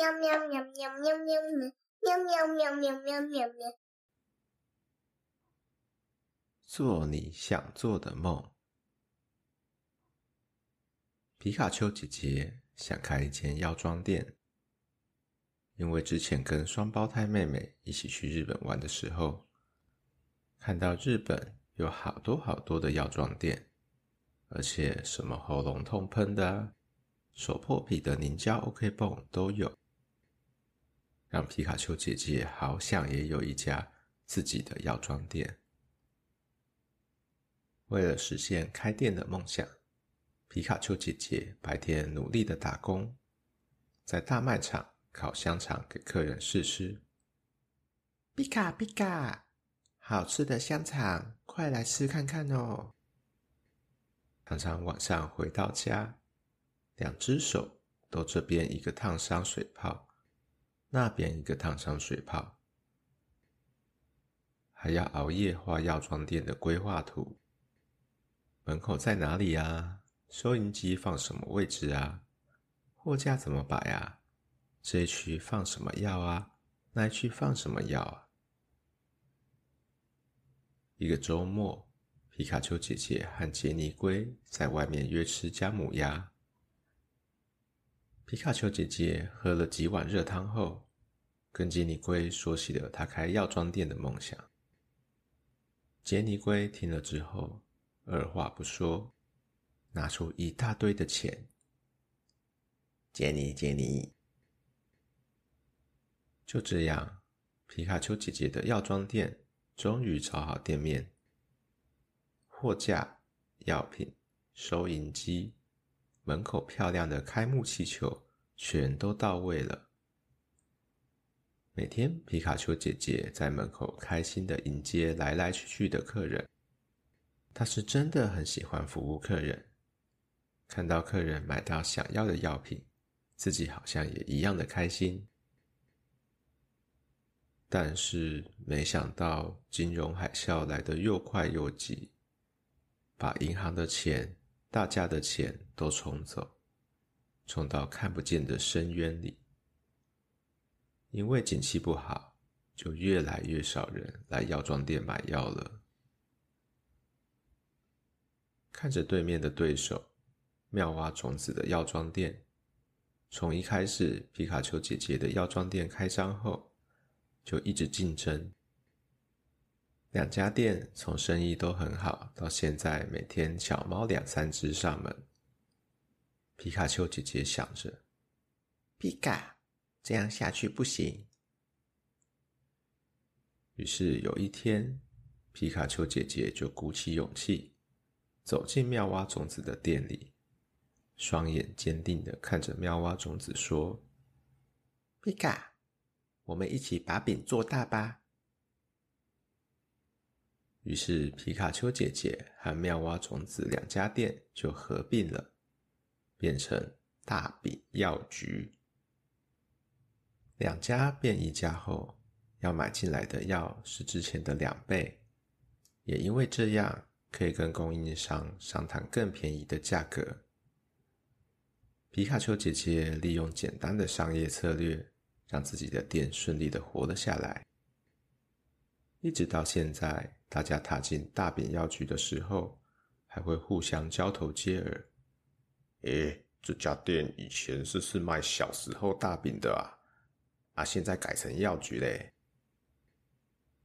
喵喵喵喵喵喵喵喵喵喵喵喵喵。做你想做的梦。皮卡丘姐姐想开一间药妆店，因为之前跟双胞胎妹妹一起去日本玩的时候，看到日本有好多好多的药妆店，而且什么喉咙痛喷的，手破皮的凝胶 OK 泵都有，让皮卡丘姐姐好想也有一家自己的药妆店。为了实现开店的梦想，皮卡丘姐姐白天努力的打工，在大卖场烤香肠给客人试吃。皮卡皮卡，好吃的香肠，快来吃看看哦！常常晚上回到家，两只手都这边一个烫伤水泡，那边一个烫伤水泡，还要熬夜画药妆店的规划图。门口在哪里啊？收银机放什么位置啊？货架怎么摆啊？这一区放什么药啊？那一区放什么药啊？一个周末，皮卡丘姐姐和杰尼龟在外面约吃姜母鸭。皮卡丘姐姐喝了几碗热汤后，跟杰尼龟说起了她开药妆店的梦想。杰尼龟听了之后，二话不说，拿出一大堆的钱。杰尼，杰尼，就这样，皮卡丘姐姐的药妆店终于找好店面、货架、药品、收银机、门口漂亮的开幕气球，全都到位了。每天，皮卡丘姐姐在门口开心的迎接来来去去的客人。她是真的很喜欢服务客人，看到客人买到想要的药品，自己好像也一样的开心。但是没想到金融海啸来得又快又急，把银行的钱、大家的钱都冲走，冲到看不见的深渊里。因为景气不好，就越来越少人来药妆店买药了。看着对面的对手妙蛙种子的药妆店，从一开始皮卡丘姐姐的药妆店开张后，就一直竞争。两家店从生意都很好，到现在每天小猫两三只上门。皮卡丘姐姐想着：“皮卡，这样下去不行。”于是有一天，皮卡丘姐姐就鼓起勇气。走进妙蛙种子的店里，双眼坚定的看着妙蛙种子说：“皮卡，我们一起把饼做大吧。”于是，皮卡丘姐姐和妙蛙种子两家店就合并了，变成大饼药局。两家变一家后，要买进来的药是之前的两倍，也因为这样。可以跟供应商商谈更便宜的价格。皮卡丘姐姐利用简单的商业策略，让自己的店顺利的活了下来。一直到现在，大家踏进大饼药局的时候，还会互相交头接耳。诶，这家店以前是是卖小时候大饼的啊，啊，现在改成药局嘞。